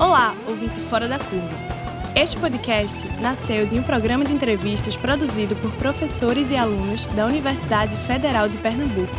Olá, ouvinte fora da curva. Este podcast nasceu de um programa de entrevistas produzido por professores e alunos da Universidade Federal de Pernambuco,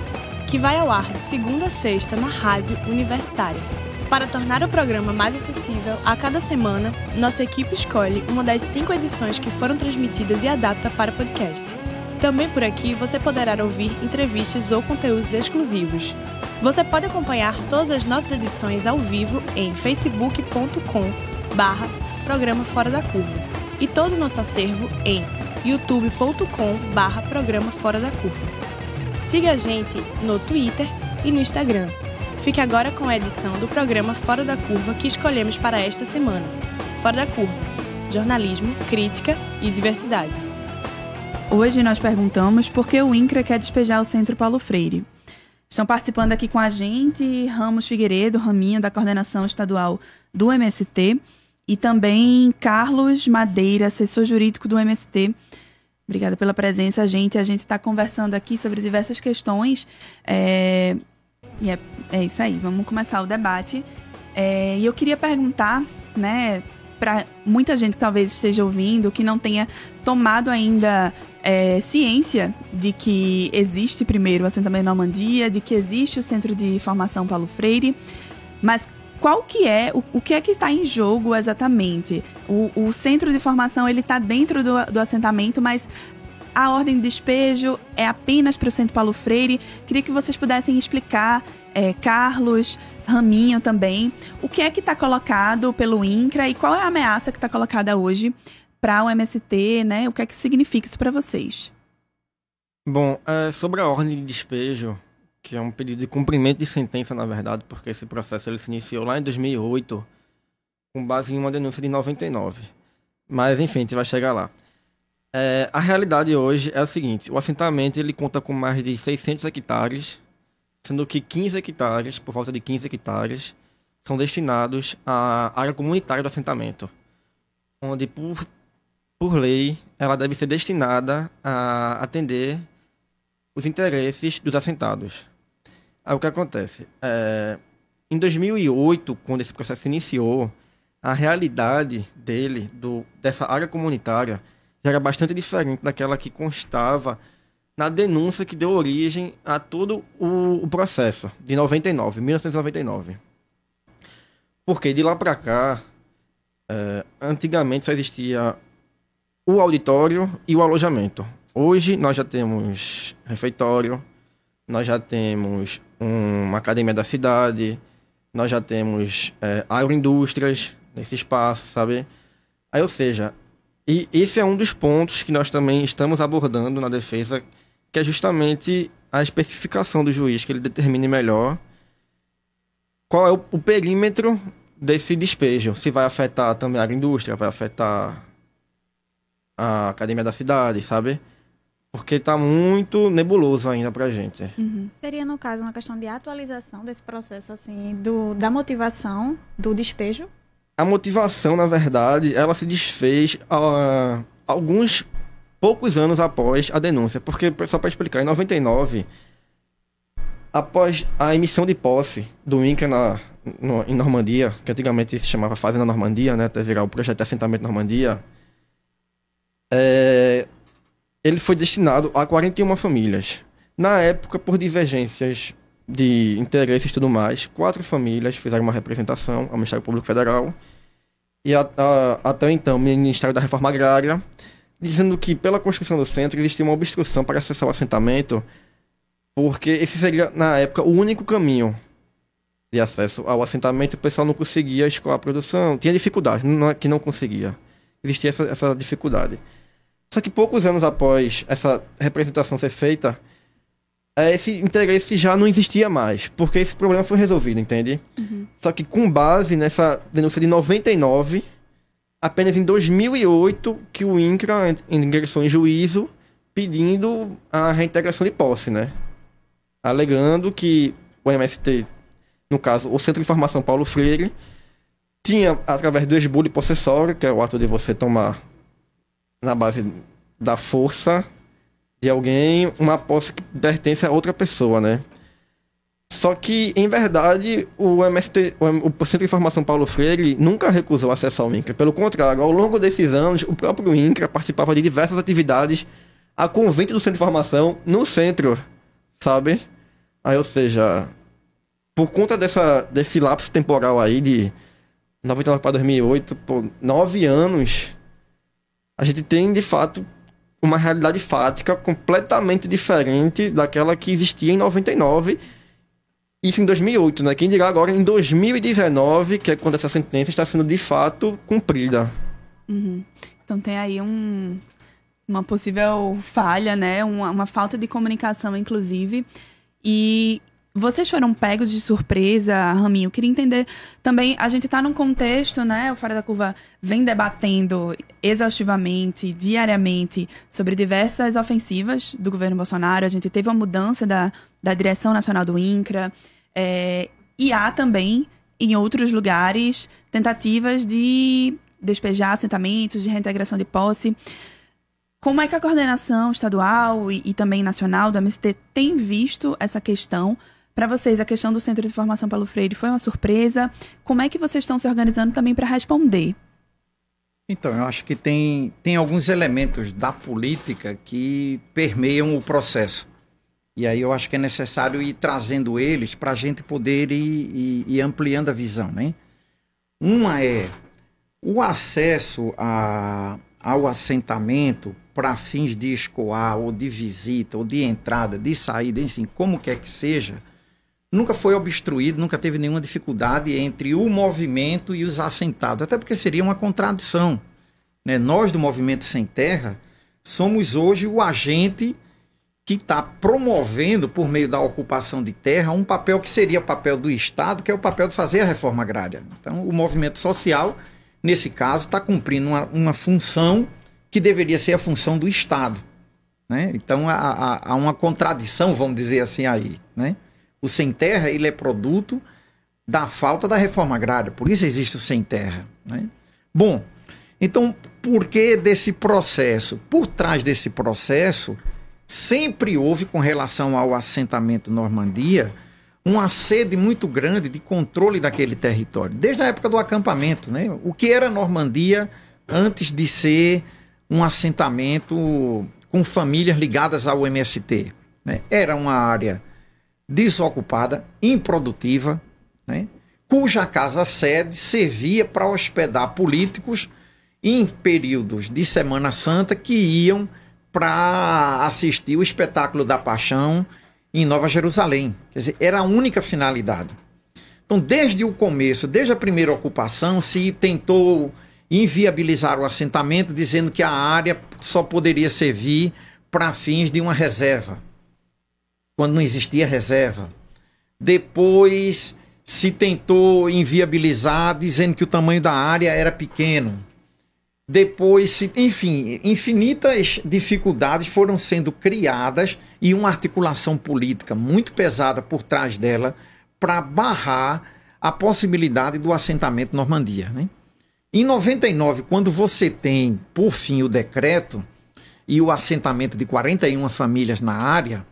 que vai ao ar de segunda a sexta na rádio universitária. Para tornar o programa mais acessível, a cada semana, nossa equipe escolhe uma das cinco edições que foram transmitidas e adapta para podcast. Também por aqui você poderá ouvir entrevistas ou conteúdos exclusivos. Você pode acompanhar todas as nossas edições ao vivo em facebook.com barra Programa Fora da Curva e todo o nosso acervo em youtube.com barra Programa Fora da Curva. Siga a gente no Twitter e no Instagram. Fique agora com a edição do programa Fora da Curva que escolhemos para esta semana. Fora da Curva. Jornalismo, crítica e diversidade. Hoje nós perguntamos por que o INCRA quer despejar o Centro Paulo Freire. Estão participando aqui com a gente Ramos Figueiredo, Raminho, da coordenação estadual do MST, e também Carlos Madeira, assessor jurídico do MST. Obrigada pela presença, gente. A gente está conversando aqui sobre diversas questões. É... E é, é isso aí, vamos começar o debate. É... E eu queria perguntar, né, para muita gente que talvez esteja ouvindo, que não tenha tomado ainda é, ciência de que existe primeiro o assentamento Normandia, de que existe o Centro de Formação Paulo Freire, mas qual que é, o, o que é que está em jogo exatamente? O, o centro de formação, ele está dentro do, do assentamento, mas a ordem de despejo é apenas para o Centro Paulo Freire. Queria que vocês pudessem explicar, é, Carlos, Raminho também, o que é que está colocado pelo INCRA e qual é a ameaça que está colocada hoje para o MST, né? O que é que significa isso para vocês? Bom, é, sobre a ordem de despejo, que é um pedido de cumprimento de sentença, na verdade, porque esse processo ele se iniciou lá em 2008, com base em uma denúncia de 99. Mas, enfim, a gente vai chegar lá. É, a realidade hoje é o seguinte: o assentamento ele conta com mais de 600 hectares, sendo que 15 hectares, por volta de 15 hectares, são destinados à área comunitária do assentamento, onde, por por lei, ela deve ser destinada a atender os interesses dos assentados. Aí o que acontece? É, em 2008, quando esse processo iniciou, a realidade dele, do, dessa área comunitária, já era bastante diferente daquela que constava na denúncia que deu origem a todo o, o processo, de 99, 1999. Porque de lá para cá, é, antigamente só existia o auditório e o alojamento. Hoje nós já temos refeitório, nós já temos um, uma academia da cidade, nós já temos é, agroindústrias nesse espaço, sabe? Aí, ou seja, e esse é um dos pontos que nós também estamos abordando na defesa, que é justamente a especificação do juiz, que ele determine melhor qual é o, o perímetro desse despejo. Se vai afetar também a agroindústria, vai afetar a academia da cidade, sabe? Porque tá muito nebuloso ainda pra gente. Uhum. Seria, no caso, uma questão de atualização desse processo, assim, do, da motivação do despejo? A motivação, na verdade, ela se desfez uh, alguns poucos anos após a denúncia. Porque, só para explicar, em 99, após a emissão de posse do INCRA na, no, em Normandia, que antigamente se chamava Fazenda Normandia, né, até virar o projeto de assentamento Normandia, é, ele foi destinado a 41 famílias. Na época, por divergências de interesses e tudo mais, quatro famílias fizeram uma representação ao Ministério Público Federal e a, a, até então Ministério da Reforma Agrária, dizendo que pela construção do centro existia uma obstrução para acessar o assentamento, porque esse seria, na época, o único caminho de acesso ao assentamento, o pessoal não conseguia escoar a produção, tinha dificuldade, não é que não conseguia. Existia essa, essa dificuldade. Só que poucos anos após essa representação ser feita, é, esse interesse já não existia mais, porque esse problema foi resolvido, entende? Uhum. Só que com base nessa denúncia de 99, apenas em 2008 que o INCRA ingressou em juízo pedindo a reintegração de posse, né? Alegando que o MST, no caso, o Centro de Informação Paulo Freire, tinha, através do esbulho possessório, que é o ato de você tomar na base da força de alguém uma posse que pertence a outra pessoa, né? Só que, em verdade, o MST, o Centro de Informação Paulo Freire nunca recusou acesso ao INCRA. Pelo contrário, ao longo desses anos, o próprio INCRA participava de diversas atividades a convite do Centro de Informação no centro, sabe? Aí, ou seja, por conta dessa, desse lapso temporal aí de 99 para 2008, por nove anos, a gente tem, de fato, uma realidade fática completamente diferente daquela que existia em 99 isso em 2008, né? Quem dirá agora em 2019, que é quando essa sentença está sendo de fato cumprida. Uhum. Então tem aí um, uma possível falha, né? Uma, uma falta de comunicação, inclusive. E vocês foram pegos de surpresa, Raminho. Eu queria entender também, a gente está num contexto, né? O Fora da Curva vem debatendo exaustivamente, diariamente, sobre diversas ofensivas do governo Bolsonaro. A gente teve uma mudança da, da direção nacional do INCRA. É, e há também, em outros lugares, tentativas de despejar assentamentos, de reintegração de posse. Como é que a coordenação estadual e, e também nacional do MST tem visto essa questão? Para vocês, a questão do Centro de Formação Paulo Freire foi uma surpresa? Como é que vocês estão se organizando também para responder? Então, eu acho que tem, tem alguns elementos da política que permeiam o processo. E aí eu acho que é necessário ir trazendo eles para a gente poder ir, ir, ir, ampliando a visão, né? Uma é o acesso a, ao assentamento para fins de escoar, ou de visita, ou de entrada, de saída, enfim, como quer que seja, nunca foi obstruído, nunca teve nenhuma dificuldade entre o movimento e os assentados, até porque seria uma contradição. Né? Nós do Movimento Sem Terra somos hoje o agente que está promovendo, por meio da ocupação de terra, um papel que seria o papel do Estado, que é o papel de fazer a reforma agrária. Então, o movimento social, nesse caso, está cumprindo uma, uma função que deveria ser a função do Estado. Né? Então, há, há, há uma contradição, vamos dizer assim, aí. Né? O sem terra ele é produto da falta da reforma agrária, por isso existe o sem terra. Né? Bom, então por que desse processo? Por trás desse processo, sempre houve com relação ao assentamento Normandia uma sede muito grande de controle daquele território, desde a época do acampamento. Né? O que era Normandia antes de ser um assentamento com famílias ligadas ao MST? Né? Era uma área desocupada, improdutiva, né? cuja casa-sede servia para hospedar políticos em períodos de Semana Santa que iam para assistir o espetáculo da Paixão em Nova Jerusalém. Quer dizer, era a única finalidade. Então, desde o começo, desde a primeira ocupação, se tentou inviabilizar o assentamento, dizendo que a área só poderia servir para fins de uma reserva quando não existia reserva. Depois se tentou inviabilizar, dizendo que o tamanho da área era pequeno. Depois, se, enfim, infinitas dificuldades foram sendo criadas e uma articulação política muito pesada por trás dela para barrar a possibilidade do assentamento Normandia. Né? Em 99, quando você tem, por fim, o decreto e o assentamento de 41 famílias na área,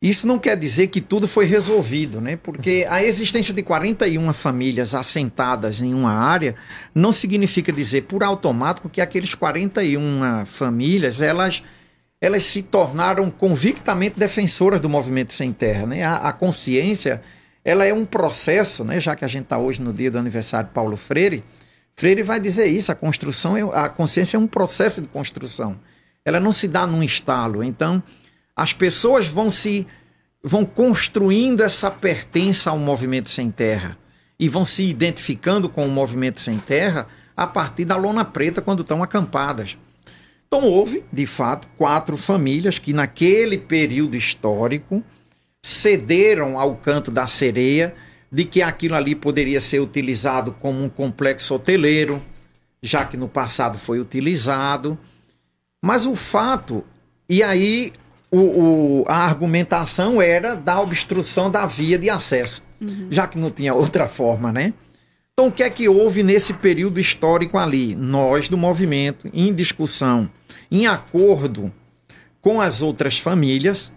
isso não quer dizer que tudo foi resolvido, né? Porque a existência de 41 famílias assentadas em uma área não significa dizer por automático que aqueles 41 famílias, elas elas se tornaram convictamente defensoras do movimento sem terra, né? A, a consciência, ela é um processo, né? Já que a gente está hoje no dia do aniversário de Paulo Freire, Freire vai dizer isso, a construção, é, a consciência é um processo de construção. Ela não se dá num estalo. Então, as pessoas vão se vão construindo essa pertença ao movimento sem terra e vão se identificando com o movimento sem terra a partir da lona preta quando estão acampadas. Então houve, de fato, quatro famílias que naquele período histórico cederam ao canto da sereia de que aquilo ali poderia ser utilizado como um complexo hoteleiro, já que no passado foi utilizado. Mas o fato, e aí o, o, a argumentação era da obstrução da via de acesso, uhum. já que não tinha outra forma, né? Então, o que é que houve nesse período histórico ali? Nós, do movimento, em discussão, em acordo com as outras famílias,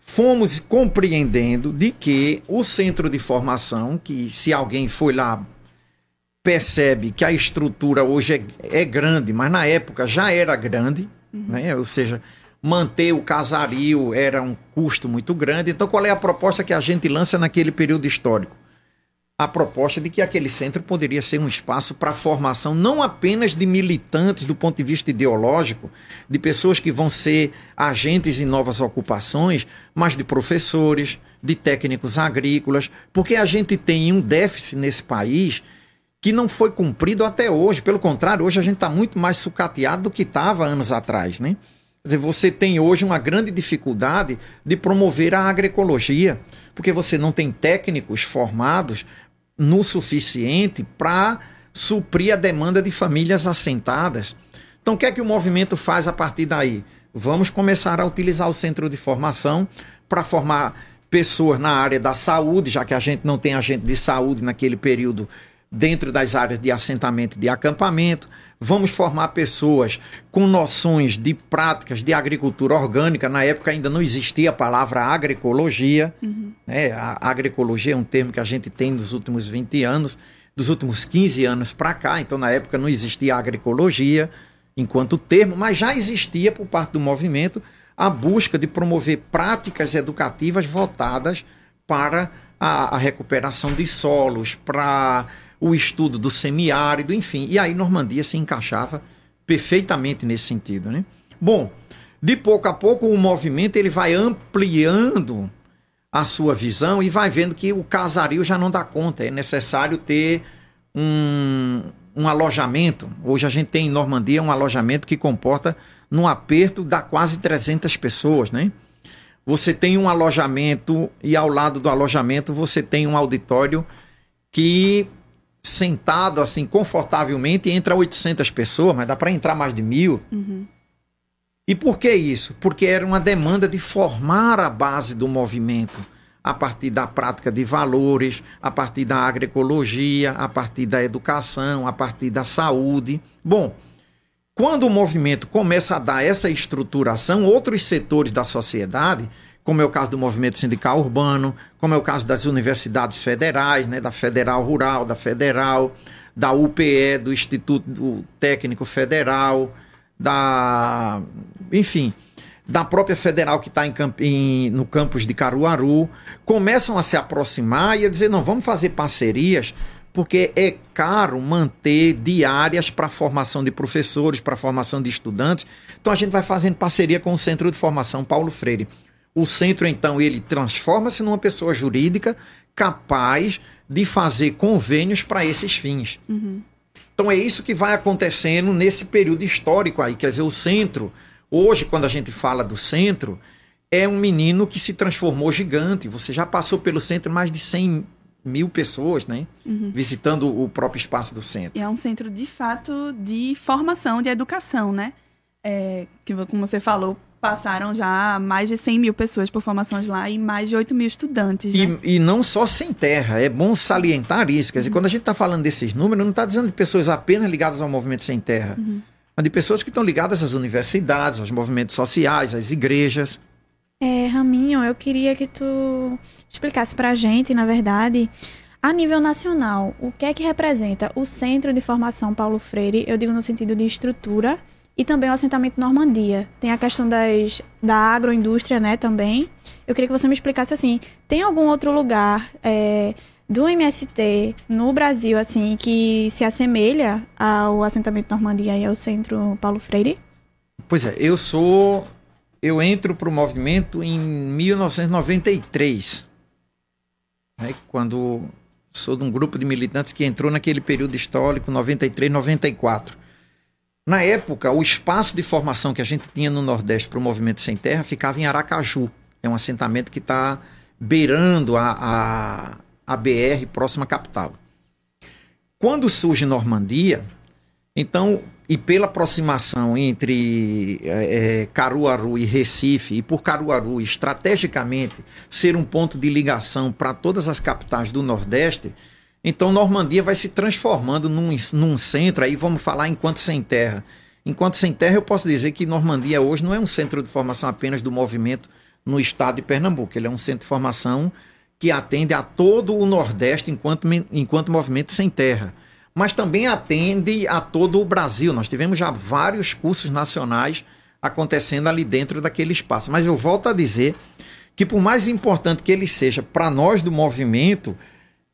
fomos compreendendo de que o centro de formação, que se alguém foi lá percebe que a estrutura hoje é, é grande, mas na época já era grande, uhum. né? ou seja, manter o casario era um custo muito grande. Então, qual é a proposta que a gente lança naquele período histórico? a proposta de que aquele centro poderia ser um espaço para a formação não apenas de militantes do ponto de vista ideológico, de pessoas que vão ser agentes em novas ocupações, mas de professores, de técnicos agrícolas, porque a gente tem um déficit nesse país que não foi cumprido até hoje. Pelo contrário, hoje a gente está muito mais sucateado do que estava anos atrás, né? Quer dizer, você tem hoje uma grande dificuldade de promover a agroecologia, porque você não tem técnicos formados no suficiente para suprir a demanda de famílias assentadas. Então, o que é que o movimento faz a partir daí? Vamos começar a utilizar o centro de formação para formar pessoas na área da saúde, já que a gente não tem agente de saúde naquele período dentro das áreas de assentamento e de acampamento. Vamos formar pessoas com noções de práticas de agricultura orgânica. Na época ainda não existia a palavra agroecologia. Uhum. Né? A agroecologia é um termo que a gente tem nos últimos 20 anos, dos últimos 15 anos para cá. Então, na época não existia agroecologia enquanto termo, mas já existia por parte do movimento a busca de promover práticas educativas voltadas para a, a recuperação de solos, para o estudo do semiárido, enfim. E aí Normandia se encaixava perfeitamente nesse sentido, né? Bom, de pouco a pouco o movimento ele vai ampliando a sua visão e vai vendo que o casario já não dá conta, é necessário ter um, um alojamento. Hoje a gente tem em Normandia um alojamento que comporta num aperto dá quase 300 pessoas, né? Você tem um alojamento e ao lado do alojamento você tem um auditório que sentado assim confortavelmente entra 800 pessoas, mas dá para entrar mais de mil. Uhum. E por que isso? Porque era uma demanda de formar a base do movimento a partir da prática de valores, a partir da agroecologia, a partir da educação, a partir da saúde. Bom, quando o movimento começa a dar essa estruturação, outros setores da sociedade como é o caso do movimento sindical urbano, como é o caso das universidades federais, né, da Federal Rural, da Federal, da UPE, do Instituto Técnico Federal, da. enfim, da própria federal que está no campus de Caruaru, começam a se aproximar e a dizer: não, vamos fazer parcerias, porque é caro manter diárias para formação de professores, para formação de estudantes. Então a gente vai fazendo parceria com o Centro de Formação Paulo Freire. O centro, então, ele transforma-se numa pessoa jurídica capaz de fazer convênios para esses fins. Uhum. Então é isso que vai acontecendo nesse período histórico aí. Quer dizer, o centro, hoje, quando a gente fala do centro, é um menino que se transformou gigante. Você já passou pelo centro mais de 100 mil pessoas, né? Uhum. Visitando o próprio espaço do centro. E é um centro, de fato, de formação, de educação, né? É, que, como você falou, passaram já mais de 100 mil pessoas por formações lá e mais de 8 mil estudantes. Né? E, e, não só sem terra, é bom salientar isso. Quer dizer, uhum. quando a gente está falando desses números, não está dizendo de pessoas apenas ligadas ao movimento sem terra, uhum. mas de pessoas que estão ligadas às universidades, aos movimentos sociais, às igrejas. É, Raminho, eu queria que tu explicasse para a gente, na verdade, a nível nacional, o que é que representa o Centro de Formação Paulo Freire, eu digo no sentido de estrutura, e também o assentamento Normandia. Tem a questão das, da agroindústria, né, também. Eu queria que você me explicasse, assim, tem algum outro lugar é, do MST no Brasil, assim, que se assemelha ao assentamento Normandia e ao Centro Paulo Freire? Pois é, eu sou... Eu entro para o movimento em 1993, né, quando sou de um grupo de militantes que entrou naquele período histórico, 93, 94. Na época, o espaço de formação que a gente tinha no Nordeste para o Movimento Sem Terra ficava em Aracaju. É um assentamento que está beirando a, a, a BR próxima capital. Quando surge Normandia, então, e pela aproximação entre é, é, Caruaru e Recife, e por Caruaru estrategicamente ser um ponto de ligação para todas as capitais do Nordeste, então Normandia vai se transformando num, num centro, aí vamos falar enquanto sem terra. Enquanto sem terra, eu posso dizer que Normandia hoje não é um centro de formação apenas do movimento no estado de Pernambuco. Ele é um centro de formação que atende a todo o Nordeste enquanto, enquanto movimento sem terra. Mas também atende a todo o Brasil. Nós tivemos já vários cursos nacionais acontecendo ali dentro daquele espaço. Mas eu volto a dizer que, por mais importante que ele seja para nós do movimento,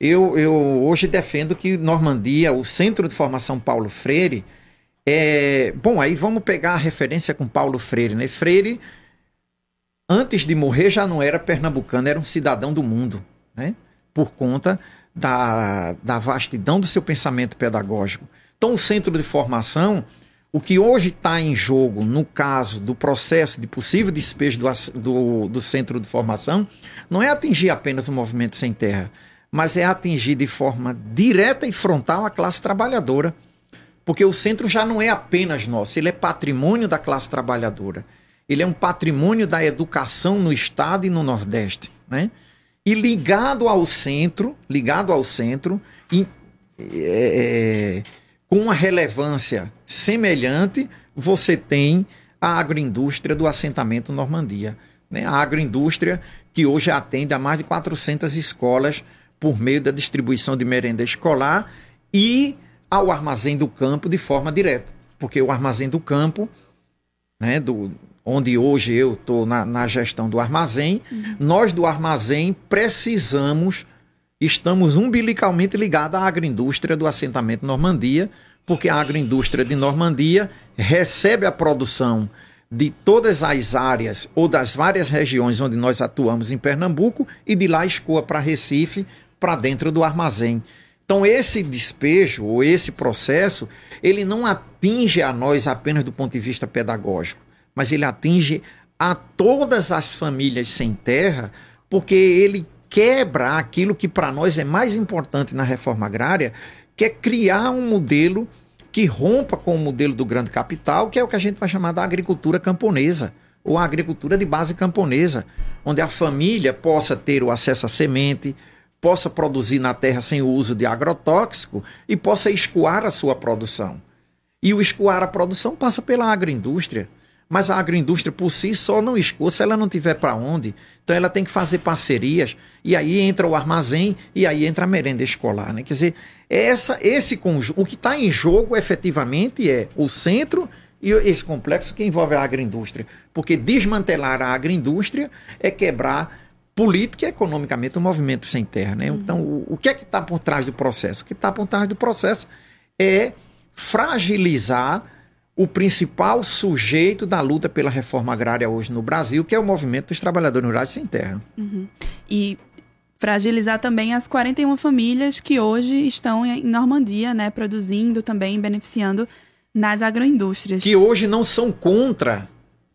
eu, eu hoje defendo que Normandia, o Centro de Formação Paulo Freire, é. Bom, aí vamos pegar a referência com Paulo Freire, né? Freire antes de morrer já não era pernambucano, era um cidadão do mundo, né? por conta da, da vastidão do seu pensamento pedagógico. Então, o centro de formação, o que hoje está em jogo, no caso do processo de possível despejo do, do, do centro de formação, não é atingir apenas o movimento sem terra, mas é atingir de forma direta e frontal a classe trabalhadora. Porque o centro já não é apenas nosso, ele é patrimônio da classe trabalhadora ele é um patrimônio da educação no estado e no Nordeste, né? E ligado ao centro, ligado ao centro, em, é, é, com uma relevância semelhante, você tem a agroindústria do assentamento Normandia. Né? A agroindústria que hoje atende a mais de 400 escolas por meio da distribuição de merenda escolar e ao armazém do campo de forma direta. Porque o armazém do campo, né, do, onde hoje eu estou na, na, gestão do armazém, uhum. nós do armazém precisamos, estamos umbilicalmente ligados à agroindústria do assentamento Normandia, porque a agroindústria de Normandia recebe a produção de todas as áreas ou das várias regiões onde nós atuamos em Pernambuco e de lá escoa para Recife, para dentro do armazém. Então esse despejo ou esse processo, ele não atinge a nós apenas do ponto de vista pedagógico mas ele atinge a todas as famílias sem terra, porque ele quebra aquilo que para nós é mais importante na reforma agrária, que é criar um modelo que rompa com o modelo do grande capital, que é o que a gente vai chamar da agricultura camponesa, ou a agricultura de base camponesa, onde a família possa ter o acesso à semente, possa produzir na terra sem o uso de agrotóxico e possa escoar a sua produção. E o escoar a produção passa pela agroindústria. Mas a agroindústria por si só não escoa se ela não tiver para onde. Então ela tem que fazer parcerias e aí entra o armazém e aí entra a merenda escolar, né? Quer dizer, essa, esse conjunto, o que está em jogo efetivamente é o centro e esse complexo que envolve a agroindústria, porque desmantelar a agroindústria é quebrar política e economicamente o movimento sem terra, né? Uhum. Então, o, o que é que está por trás do processo? O que está por trás do processo é fragilizar o principal sujeito da luta pela reforma agrária hoje no Brasil, que é o movimento dos trabalhadores rurais sem terra. Uhum. E fragilizar também as 41 famílias que hoje estão em Normandia, né, produzindo também, beneficiando nas agroindústrias. Que hoje não são contra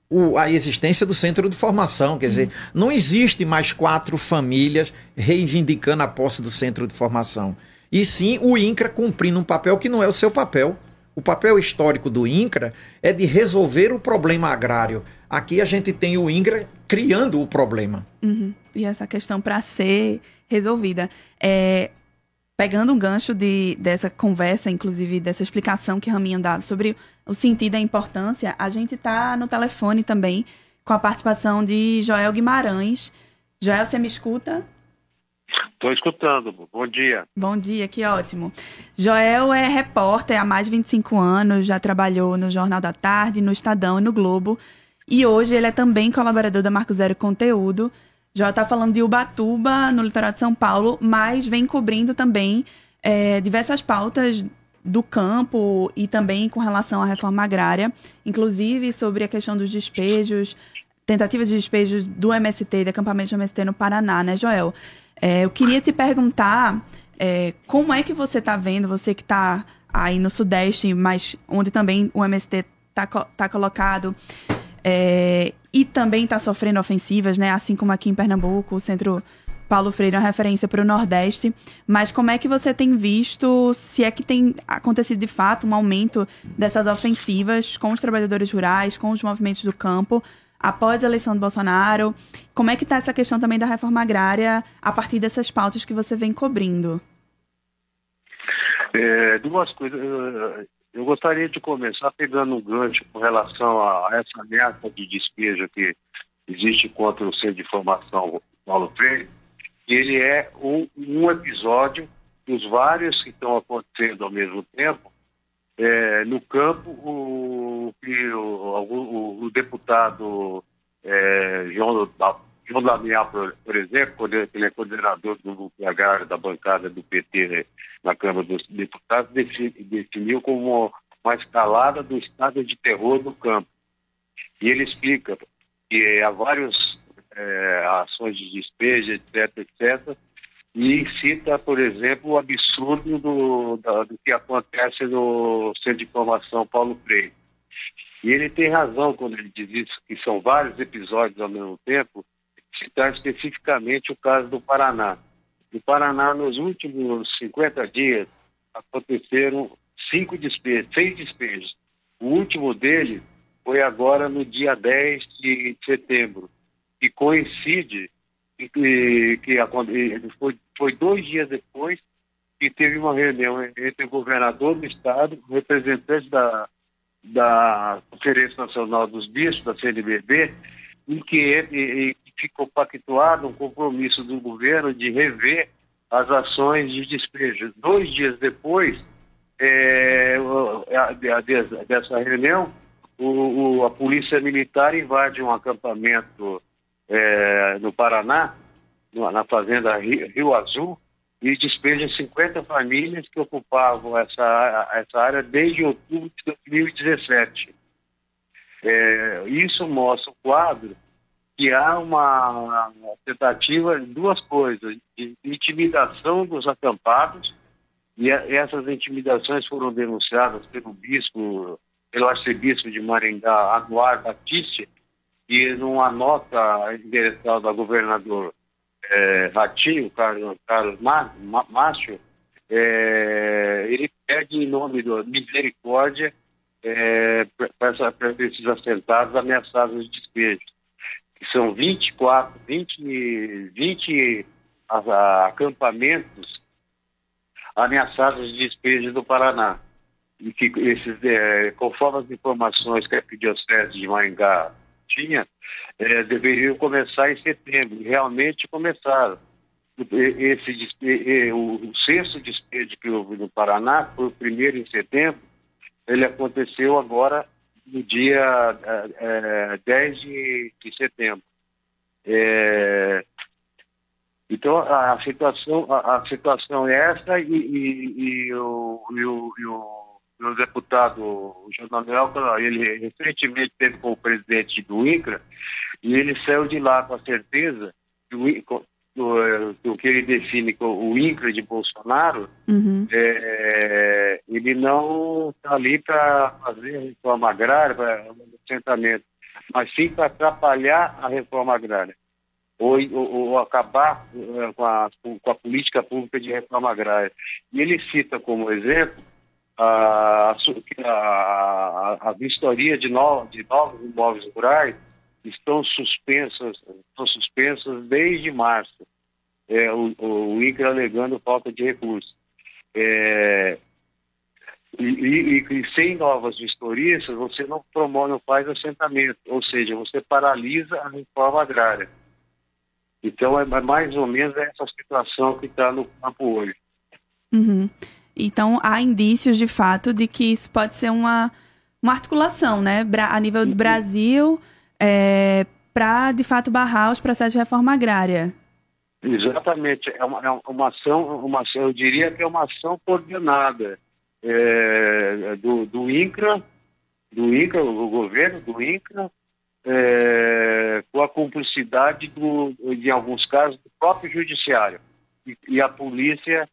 o, a existência do centro de formação. Quer dizer, não existe mais quatro famílias reivindicando a posse do centro de formação. E sim o INCRA cumprindo um papel que não é o seu papel. O papel histórico do INCRA é de resolver o problema agrário. Aqui a gente tem o INCRA criando o problema. Uhum. E essa questão para ser resolvida. É, pegando um gancho de, dessa conversa, inclusive dessa explicação que Raminho dava sobre o sentido e a importância, a gente está no telefone também com a participação de Joel Guimarães. Joel, você me escuta? Estou escutando. Bom dia. Bom dia, que ótimo. Joel é repórter há mais de 25 anos, já trabalhou no Jornal da Tarde, no Estadão e no Globo. E hoje ele é também colaborador da Marco Zero Conteúdo. Joel está falando de Ubatuba, no litoral de São Paulo, mas vem cobrindo também é, diversas pautas do campo e também com relação à reforma agrária, inclusive sobre a questão dos despejos, tentativas de despejos do MST, de acampamento do MST no Paraná, né, Joel? É, eu queria te perguntar é, como é que você está vendo, você que está aí no Sudeste, mas onde também o MST está tá colocado, é, e também está sofrendo ofensivas, né? Assim como aqui em Pernambuco, o Centro Paulo Freire é uma referência para o Nordeste. Mas como é que você tem visto, se é que tem acontecido de fato um aumento dessas ofensivas com os trabalhadores rurais, com os movimentos do campo, após a eleição do Bolsonaro. Como é que está essa questão também da reforma agrária a partir dessas pautas que você vem cobrindo? É, duas coisas. Eu gostaria de começar pegando um gancho com relação a essa ameaça de despejo que existe contra o Centro de Formação Paulo Freire, ele é um, um episódio dos vários que estão acontecendo ao mesmo tempo. É, no campo, o, o, o, o deputado é, João, João Damião, por, por, exemplo, ele é coordenador do agrário da bancada do PT né, na Câmara dos Deputados, definiu como uma escalada do estado de terror no campo. E ele explica que há várias é, ações de despejo, etc., etc., e cita, por exemplo, o absurdo do, do que acontece no Centro de Informação Paulo Freire. E ele tem razão quando ele diz isso, que são vários episódios ao mesmo tempo, citar especificamente o caso do Paraná. No Paraná, nos últimos 50 dias, aconteceram cinco despejos, seis despejos. O último deles foi agora no dia 10 de setembro, que coincide que, que foi, foi dois dias depois que teve uma reunião entre o governador do estado, representantes da, da Conferência Nacional dos Bispos, da CNBB, em que ele, ficou pactuado um compromisso do governo de rever as ações de despejo. Dois dias depois é, dessa reunião, o, o, a polícia militar invade um acampamento é, no Paraná, na fazenda Rio Azul, e despeja 50 famílias que ocupavam essa, essa área desde outubro de 2017. É, isso mostra o quadro que há uma tentativa de duas coisas, de intimidação dos acampados, e essas intimidações foram denunciadas pelo bispo, pelo arcebispo de Maringá, Aguar Batiste, e numa nota endereçada ao governador é, Ratinho, Carlos, Carlos Márcio, é, ele pede em nome da misericórdia é, para esses assentados ameaçados de despejo. Que são 24, 20, 20 acampamentos ameaçados de despejo do Paraná. E que esses, é, conforme as informações que a Arquidiocese de Maringá tinha, é, deveriam começar em setembro. Realmente começaram. Esse, o, sexto despejo que houve no Paraná foi o primeiro em setembro, ele aconteceu agora no dia é, 10 é, de, de setembro. É, então a situação, a, a, situação é essa e, e, e, o, e, o, e o o deputado Jornal Manuel, ele recentemente teve com o presidente do INCRA e ele saiu de lá com a certeza do, do, do que ele define como o INCRA de Bolsonaro, uhum. é, ele não está ali para fazer a reforma agrária, para o assentamento, mas sim para atrapalhar a reforma agrária. Ou, ou, ou, acabar é, com a, com a política pública de reforma agrária. E ele cita como exemplo a, a, a vistoria de, no, de novos imóveis rurais estão suspensas, estão suspensas desde março. É, o, o INCRA alegando falta de recursos. É, e, e, e, sem novas vistorias, você não promove, não faz assentamento, ou seja, você paralisa a reforma agrária. Então, é mais ou menos essa situação que está no campo hoje. Uhum. Então, há indícios, de fato, de que isso pode ser uma, uma articulação, né? A nível do Brasil, é, para, de fato, barrar os processos de reforma agrária. Exatamente. É uma, é uma, ação, uma eu diria que é uma ação coordenada é, do, do INCRA, do INCRA, o governo do INCRA, é, com a cumplicidade, do, em alguns casos, do próprio judiciário. E, e a polícia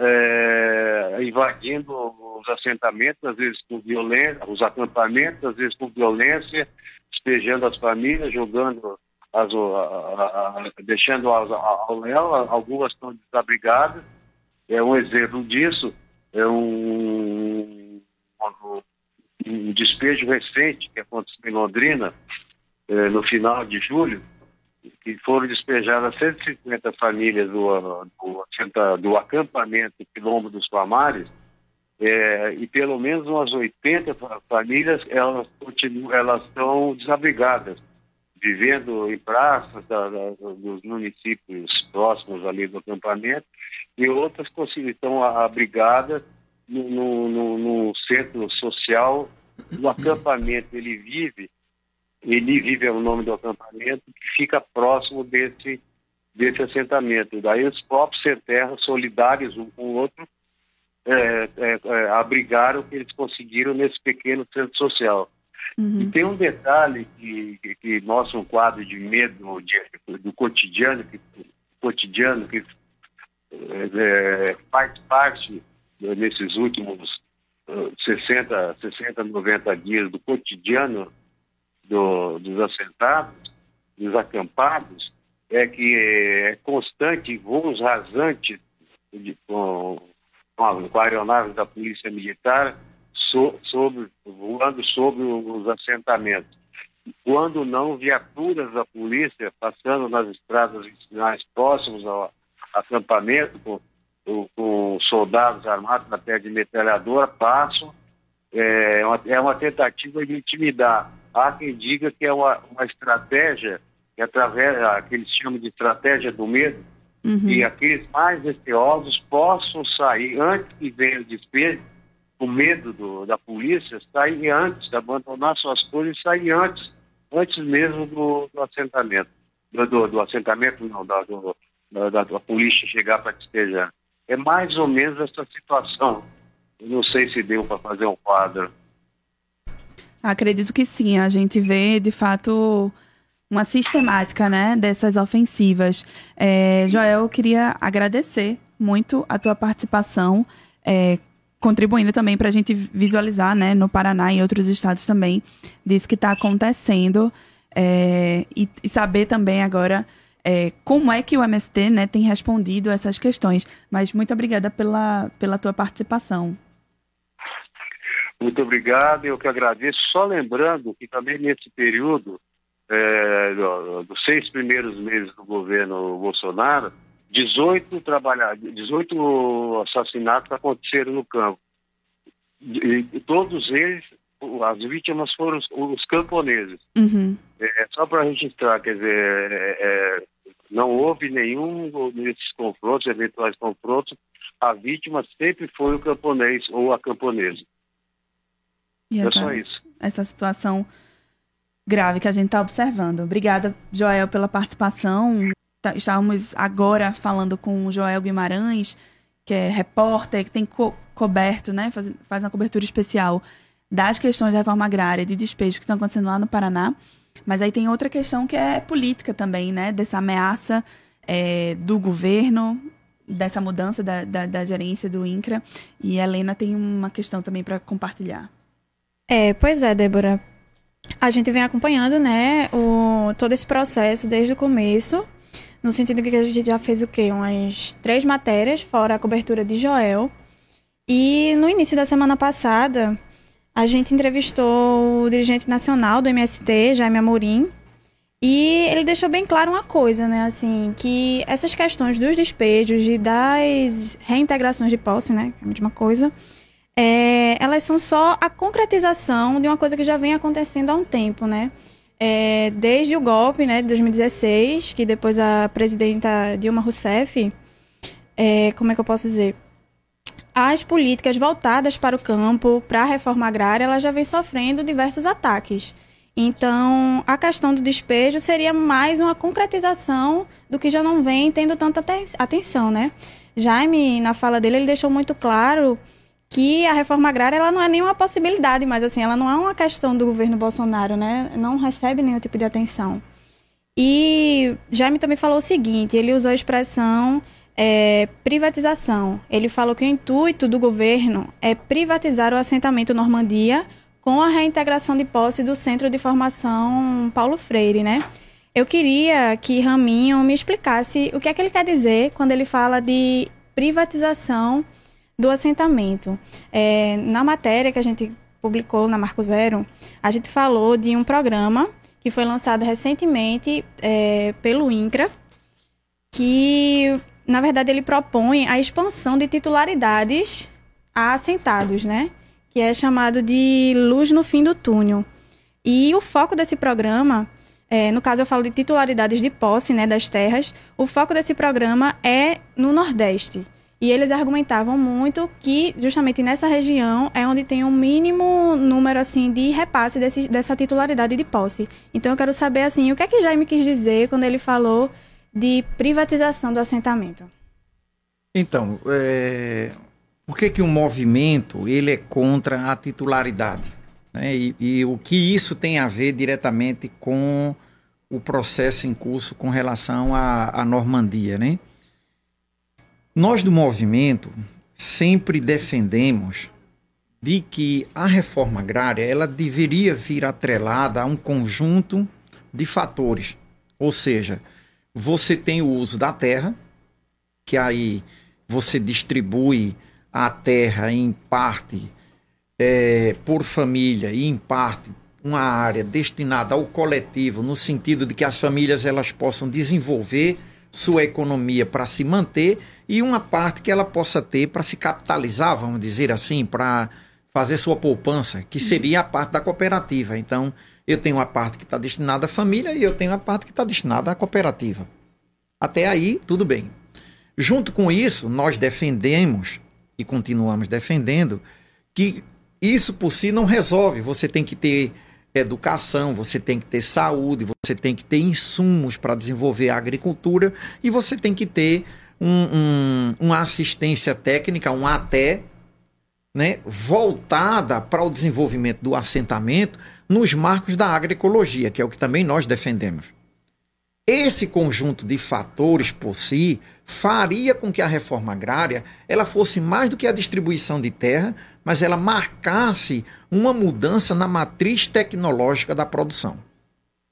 é, invadindo os assentamentos, às vezes com violência, os acampamentos, às vezes com violência, despejando as famílias, jogando as, a, a, a, deixando-as ao léu, algumas estão desabrigadas. É um exemplo disso, é um, um, um despejo recente que aconteceu em Londrina, é, no final de julho, que foram despejadas 150 famílias do, do, do acampamento Quilombo dos Palmares, é, e pelo menos umas 80 famílias elas continuam, elas estão desabrigadas. vivendo em praças da, da, dos municípios próximos ali do acampamento, e outras estão abrigadas no, no, no, centro social do acampamento. Ele vive, ele vive é o nome do acampamento, que fica próximo desse, desse assentamento. Daí os próprios sem terra, solidários um com o outro, é, é, é, abrigaram o que eles conseguiram nesse pequeno centro social. Uhum. E tem um detalhe que, que, mostra um quadro de medo de, do cotidiano, que, cotidiano que é, faz parte nesses últimos uh, 60, 60, 90 dias do cotidiano do, dos assentados, dos acampados, é que é constante voos rasantes de, com, com aeronaves da Polícia Militar so, sobre, voando sobre os assentamentos. Quando não, viaturas da polícia passando nas estradas vicinais próximos ao acampamento, com, com soldados armados na pé de metralhadora, passam. É uma, é uma tentativa de intimidar. Há quem diga que é uma, uma estratégia, que através, que eles chamam de estratégia do medo, uhum. e aqueles mais receosos possam sair antes que venha o despejo, com medo do, da polícia, sair antes, abandonar suas coisas e sair antes, antes mesmo do, do assentamento. Do, do, do, assentamento, não, da, do, da, da polícia chegar para despejar. É mais ou menos essa situação. Eu não sei se deu para fazer um quadro. Acredito que sim. A gente vê, de fato, uma sistemática, né, dessas ofensivas. É, Joel, eu queria agradecer muito a tua participação, é, contribuindo também para a gente visualizar, né, no Paraná e outros estados também, disso que está acontecendo é, e, e, saber também agora é, como é que o MST, né, tem respondido a essas questões. Mas muito obrigada pela, pela tua participação. Muito obrigado, eu que agradeço. Só lembrando que também nesse período é, dos seis primeiros meses do governo Bolsonaro, 18, trabalha, 18 assassinatos aconteceram no campo. E, e todos eles, as vítimas foram os, os camponeses. Uhum. É, só para registrar, quer dizer, é, é, não houve nenhum desses confrontos, eventuais confrontos, a vítima sempre foi o camponês ou a camponesa. E é só isso. Essa situação grave que a gente está observando. Obrigada, Joel, pela participação. Tá, estávamos agora falando com o Joel Guimarães, que é repórter, que tem co coberto, né, faz, faz uma cobertura especial das questões da reforma agrária, de despejo que estão acontecendo lá no Paraná. Mas aí tem outra questão que é política também, né, dessa ameaça é, do governo, dessa mudança da, da, da gerência do INCRA. E a Helena tem uma questão também para compartilhar. É, pois é, Débora a gente vem acompanhando, né, o, todo esse processo desde o começo, no sentido que a gente já fez o quê? Umas três matérias, fora a cobertura de Joel. E no início da semana passada, a gente entrevistou o dirigente nacional do MST, Jaime Amorim, e ele deixou bem claro uma coisa, né, assim, que essas questões dos despejos e das reintegrações de posse, né, é a mesma coisa, é, elas são só a concretização de uma coisa que já vem acontecendo há um tempo, né? É, desde o golpe né, de 2016, que depois a presidenta Dilma Rousseff, é, como é que eu posso dizer? As políticas voltadas para o campo, para a reforma agrária, ela já vem sofrendo diversos ataques. Então, a questão do despejo seria mais uma concretização do que já não vem tendo tanta atenção, né? Jaime, na fala dele, ele deixou muito claro que a reforma agrária ela não é nenhuma possibilidade, mas assim, ela não é uma questão do governo Bolsonaro, né? Não recebe nenhum tipo de atenção. E Jaime também falou o seguinte, ele usou a expressão é, privatização. Ele falou que o intuito do governo é privatizar o assentamento Normandia com a reintegração de posse do Centro de Formação Paulo Freire, né? Eu queria que Raminho me explicasse o que é que ele quer dizer quando ele fala de privatização do assentamento. É, na matéria que a gente publicou na Marco Zero, a gente falou de um programa que foi lançado recentemente é, pelo INCRA, que, na verdade, ele propõe a expansão de titularidades a assentados, né? Que é chamado de Luz no Fim do Túnel. E o foco desse programa é, no caso eu falo de titularidades de posse né, das terras, o foco desse programa é no Nordeste. E eles argumentavam muito que justamente nessa região é onde tem um mínimo número assim de repasse desse, dessa titularidade de posse. Então eu quero saber assim, o que é que Jaime quis dizer quando ele falou de privatização do assentamento? Então, é... por que que o movimento ele é contra a titularidade? Né? E, e o que isso tem a ver diretamente com o processo em curso com relação à, à Normandia, né? Nós do movimento sempre defendemos de que a reforma agrária ela deveria vir atrelada a um conjunto de fatores. Ou seja, você tem o uso da terra, que aí você distribui a terra em parte é, por família e em parte uma área destinada ao coletivo, no sentido de que as famílias elas possam desenvolver sua economia para se manter e uma parte que ela possa ter para se capitalizar, vamos dizer assim, para fazer sua poupança, que seria a parte da cooperativa. Então, eu tenho a parte que está destinada à família e eu tenho a parte que está destinada à cooperativa. Até aí, tudo bem. Junto com isso, nós defendemos e continuamos defendendo que isso por si não resolve. Você tem que ter educação, você tem que ter saúde, você tem que ter insumos para desenvolver a agricultura e você tem que ter um, um, uma assistência técnica, um ATE, né, voltada para o desenvolvimento do assentamento nos marcos da agroecologia, que é o que também nós defendemos. Esse conjunto de fatores por si faria com que a reforma agrária ela fosse mais do que a distribuição de terra, mas ela marcasse uma mudança na matriz tecnológica da produção.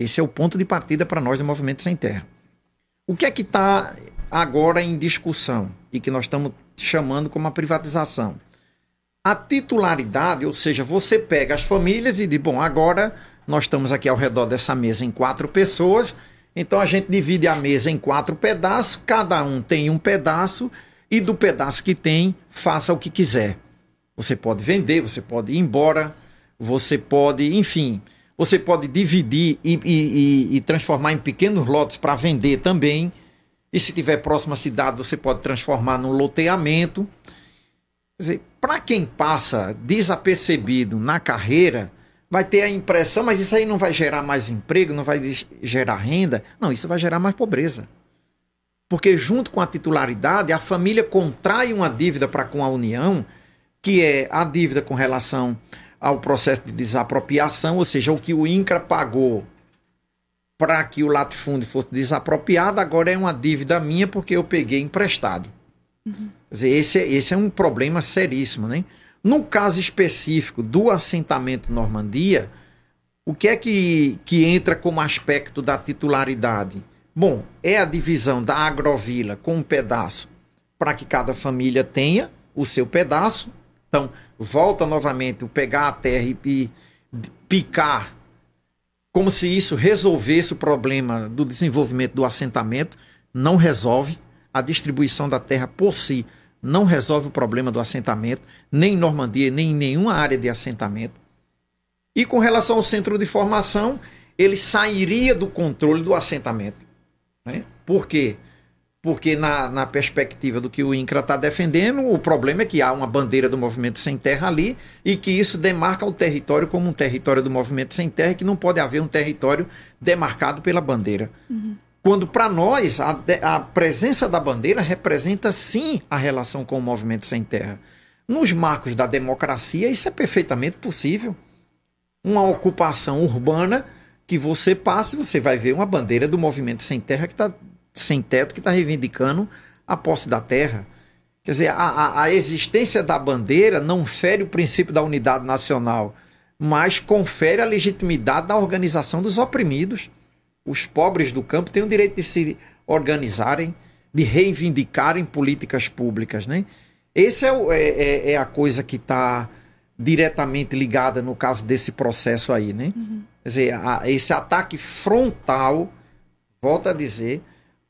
Esse é o ponto de partida para nós do Movimento Sem Terra. O que é que está agora em discussão e que nós estamos chamando como a privatização? A titularidade, ou seja, você pega as famílias e diz: bom, agora nós estamos aqui ao redor dessa mesa em quatro pessoas, então a gente divide a mesa em quatro pedaços, cada um tem um pedaço e do pedaço que tem, faça o que quiser. Você pode vender, você pode ir embora, você pode, enfim, você pode dividir e, e, e transformar em pequenos lotes para vender também. E se tiver próxima cidade, você pode transformar num loteamento. Quer dizer, para quem passa desapercebido na carreira, vai ter a impressão, mas isso aí não vai gerar mais emprego, não vai gerar renda. Não, isso vai gerar mais pobreza. Porque junto com a titularidade, a família contrai uma dívida para com a União que é a dívida com relação ao processo de desapropriação, ou seja, o que o INCRA pagou para que o latifúndio fosse desapropriado, agora é uma dívida minha porque eu peguei emprestado. Uhum. Quer dizer, esse, é, esse é um problema seríssimo, né? No caso específico do assentamento Normandia, o que é que, que entra como aspecto da titularidade? Bom, é a divisão da agrovila com um pedaço para que cada família tenha o seu pedaço, então, volta novamente o pegar a terra e, e picar, como se isso resolvesse o problema do desenvolvimento do assentamento. Não resolve. A distribuição da terra por si não resolve o problema do assentamento, nem em Normandia, nem em nenhuma área de assentamento. E com relação ao centro de formação, ele sairia do controle do assentamento. Né? Por quê? Porque na, na perspectiva do que o INCRA está defendendo, o problema é que há uma bandeira do Movimento Sem Terra ali e que isso demarca o território como um território do Movimento Sem Terra e que não pode haver um território demarcado pela bandeira. Uhum. Quando, para nós, a, a presença da bandeira representa sim a relação com o Movimento Sem Terra. Nos marcos da democracia, isso é perfeitamente possível. Uma ocupação urbana que você passa você vai ver uma bandeira do Movimento Sem Terra que está sem teto que está reivindicando a posse da terra. Quer dizer, a, a, existência da bandeira não fere o princípio da unidade nacional, mas confere a legitimidade da organização dos oprimidos. Os pobres do campo têm o direito de se organizarem, de reivindicarem políticas públicas. Né? Essa é, é, é, é, a coisa que está diretamente ligada no caso desse processo aí. Né? Uhum. Quer dizer, a, esse ataque frontal, volta a dizer,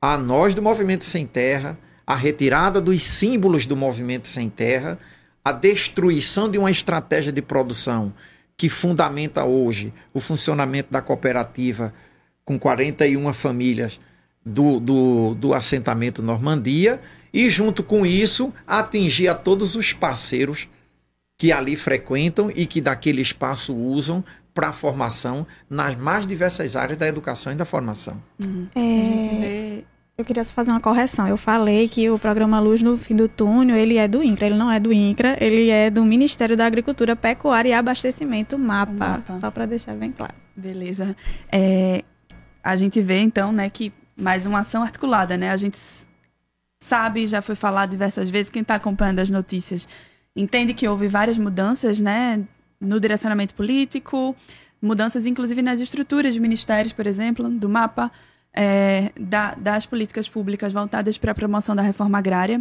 a nós do Movimento Sem Terra, a retirada dos símbolos do Movimento Sem Terra, a destruição de uma estratégia de produção que fundamenta hoje o funcionamento da cooperativa com 41 famílias do, do, do assentamento Normandia, e junto com isso atingir a todos os parceiros que ali frequentam e que daquele espaço usam para a formação nas mais diversas áreas da educação e da formação. Uhum. É, A gente vê Eu queria só fazer uma correção. Eu falei que o programa Luz no Fim do Túnel, ele é do INCRA. Ele não é do INCRA, ele é do Ministério da Agricultura, Pecuária e Abastecimento, MAPA. MAPA. Só para deixar bem claro. Beleza. É, a gente vê, então, né, que mais uma ação articulada, né? A gente sabe, já foi falado diversas vezes, quem está acompanhando as notícias entende que houve várias mudanças, né, no direcionamento político, mudanças inclusive nas estruturas de ministérios, por exemplo, do mapa, é, da- das políticas públicas voltadas para a promoção da reforma agrária.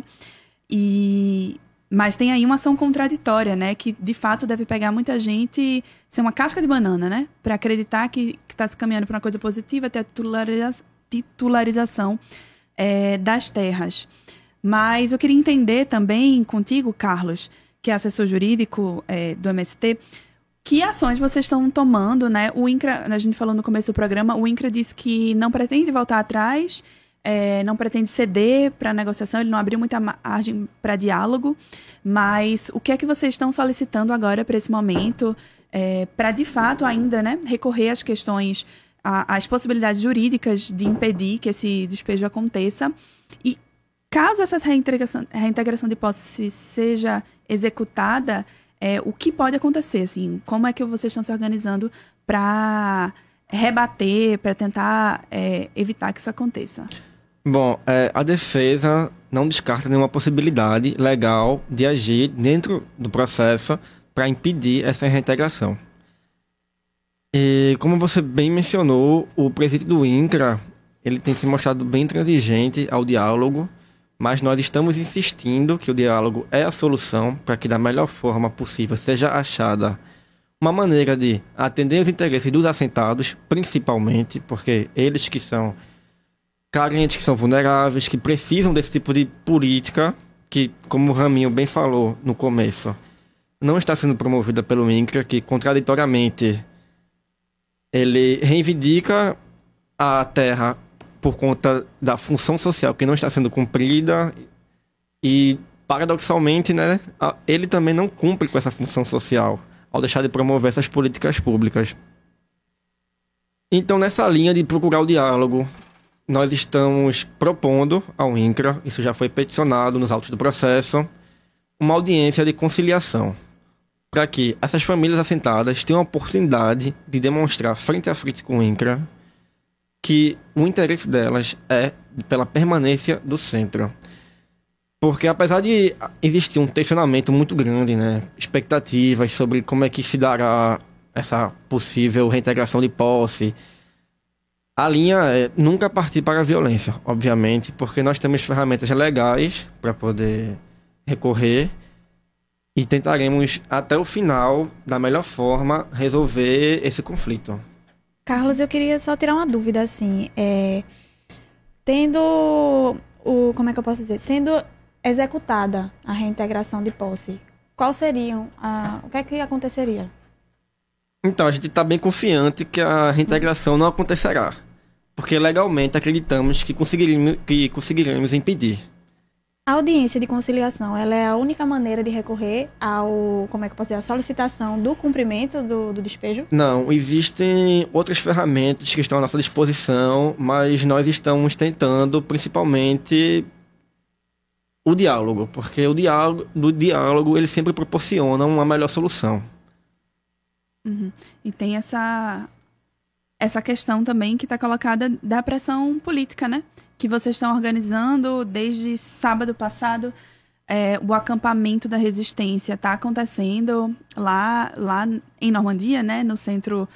E mas tem aí uma ação contraditória, né? Que de fato deve pegar muita gente, ser uma casca de banana, né? Para acreditar que está se caminhando para uma coisa positiva, até a titulariza- titularização é, das terras. Mas eu queria entender também contigo, Carlos, que é assessor jurídico é, do MST, que ações vocês estão tomando, né? O INCRA, a gente falou no começo do programa, o INCRA disse que não pretende voltar atrás, é, não pretende ceder para negociação, ele não abriu muita margem para diálogo, mas o que é que vocês estão solicitando agora para esse momento, é, para de fato ainda né, recorrer às questões, às possibilidades jurídicas de impedir que esse despejo aconteça? E caso essa reintegração, reintegração de posse seja executada, é, o que pode acontecer? Assim, como é que vocês estão se organizando para rebater, para tentar é, evitar que isso aconteça? Bom, é, a defesa não descarta nenhuma possibilidade legal de agir dentro do processo para impedir essa reintegração. E como você bem mencionou, o presidente do INCRA ele tem se mostrado bem intransigente ao diálogo, mas nós estamos insistindo que o diálogo é a solução para que da melhor forma possível seja achada uma maneira de atender os interesses dos assentados, principalmente, porque eles que são carentes, que são vulneráveis, que precisam desse tipo de política, que, como o Raminho bem falou no começo, não está sendo promovida pelo INCRA, que contraditoriamente ele reivindica a terra por conta da função social que não está sendo cumprida e, paradoxalmente, né, ele também não cumpre com essa função social ao deixar de promover essas políticas públicas. Então, nessa linha de procurar o diálogo, nós estamos propondo ao INCRA, isso já foi peticionado nos autos do processo, uma audiência de conciliação, para que essas famílias assentadas tenham a oportunidade de demonstrar frente a frente com o INCRA que o interesse delas é pela permanência do centro. Porque apesar de existir um tensionamento muito grande, né, expectativas sobre como é que se dará essa possível reintegração de posse, a linha é nunca partir para a violência, obviamente, porque nós temos ferramentas legais para poder recorrer e tentaremos até o final, da melhor forma, resolver esse conflito. Carlos, eu queria só tirar uma dúvida, assim. É, tendo o. Como é que eu posso dizer? Sendo executada a reintegração de posse, qual seriam. A, o que é que aconteceria? Então, a gente está bem confiante que a reintegração não acontecerá. Porque legalmente acreditamos que conseguiremos, que conseguiremos impedir. A audiência de conciliação, ela é a única maneira de recorrer ao, como é que eu posso dizer, a solicitação do cumprimento do, do despejo? Não, existem outras ferramentas que estão à nossa disposição, mas nós estamos tentando principalmente o diálogo, porque o diálogo, do diálogo ele sempre proporciona uma melhor solução. Uhum. E tem essa essa questão também que está colocada da pressão política, né? Que vocês estão organizando desde sábado passado. é, o acampamento da resistência está acontecendo lá, lá em Normandia, né? No centro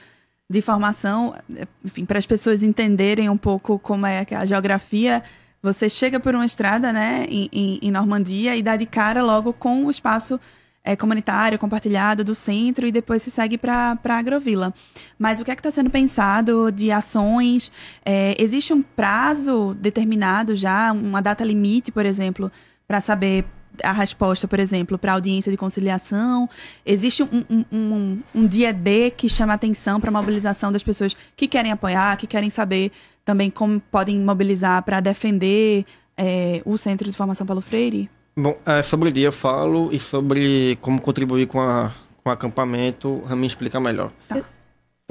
de formação, é, enfim, para as pessoas entenderem um pouco como é que a geografia. Você chega por uma estrada, né, em- em Normandia e dá de cara logo com o espaço é, comunitário, compartilhado do centro e depois se segue para a Agrovila. Mas o que é que está sendo pensado de ações? É, existe um prazo determinado já, uma data limite, por exemplo, para saber a resposta, por exemplo, para audiência de conciliação? Existe um, um, um, um dia D que chama atenção para a mobilização das pessoas que querem apoiar, que querem saber também como podem mobilizar para defender é, o Centro de Formação Paulo Freire? Bom, é, sobre o dia eu falo e sobre como contribuir com, a, com o acampamento, me explica melhor. Tá. Eu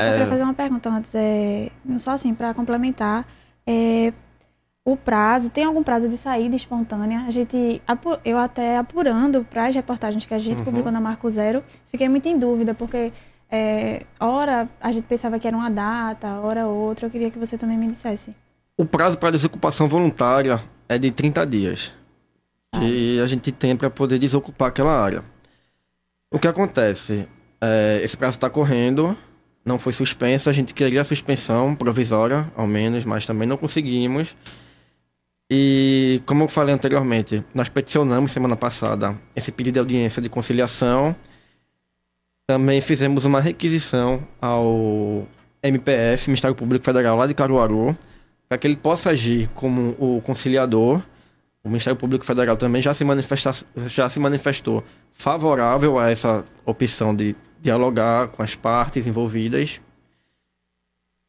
só é... queria fazer uma pergunta antes, é, só assim, para complementar. É, o prazo, tem algum prazo de saída espontânea? A gente, eu até apurando para as reportagens que a gente uhum. publicou na Marco Zero, fiquei muito em dúvida, porque é, hora a gente pensava que era uma data, hora outra, eu queria que você também me dissesse. O prazo para desocupação voluntária é de 30 dias. Que a gente tem para poder desocupar aquela área. O que acontece? É, esse prazo está correndo, não foi suspenso, a gente queria a suspensão provisória, ao menos, mas também não conseguimos. E, como eu falei anteriormente, nós peticionamos semana passada esse pedido de audiência de conciliação. Também fizemos uma requisição ao MPF, Ministério Público Federal, lá de Caruaru, para que ele possa agir como o conciliador. O Ministério Público Federal também já se, manifesta, já se manifestou favorável a essa opção de dialogar com as partes envolvidas.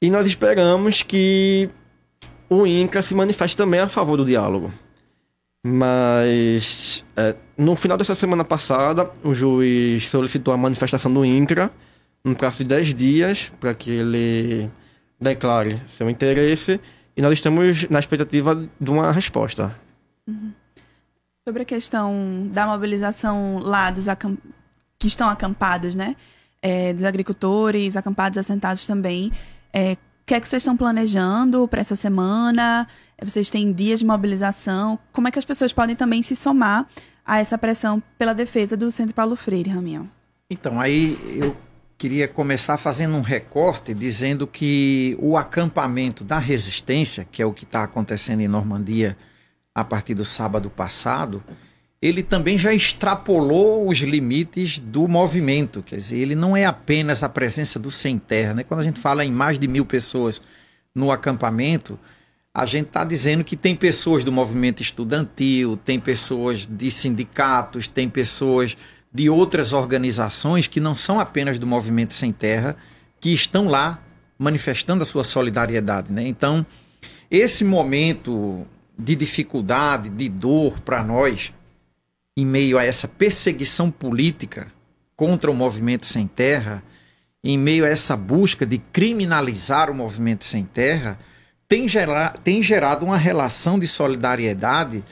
E nós esperamos que o INCRA se manifesta também a favor do diálogo. Mas é, no final dessa semana passada, o juiz solicitou a manifestação do INCRA no prazo de 10 dias para que ele declare seu interesse e nós estamos na expectativa de uma resposta. Uhum. Sobre a questão da mobilização lá dos que estão acampados, né? É, dos agricultores, acampados assentados também. É, que é que vocês estão planejando para essa semana? Vocês têm dias de mobilização? Como é que as pessoas podem também se somar a essa pressão pela defesa do Centro Paulo Freire, Ramião? Então, aí eu queria começar fazendo um recorte dizendo que o acampamento da resistência, que é o que está acontecendo em Normandia a partir do sábado passado, ele também já extrapolou os limites do movimento. Quer dizer, ele não é apenas a presença do sem terra. Né? Quando a gente fala em mais de mil pessoas no acampamento, a gente está dizendo que tem pessoas do movimento estudantil, tem pessoas de sindicatos, tem pessoas de outras organizações que não são apenas do movimento sem terra, que estão lá manifestando a sua solidariedade. Né? Então, esse momento de dificuldade, de dor para nós, em meio a essa perseguição política contra o movimento sem terra, em meio a essa busca de criminalizar o movimento sem terra, tem, gera, tem gerado uma relação de solidariedade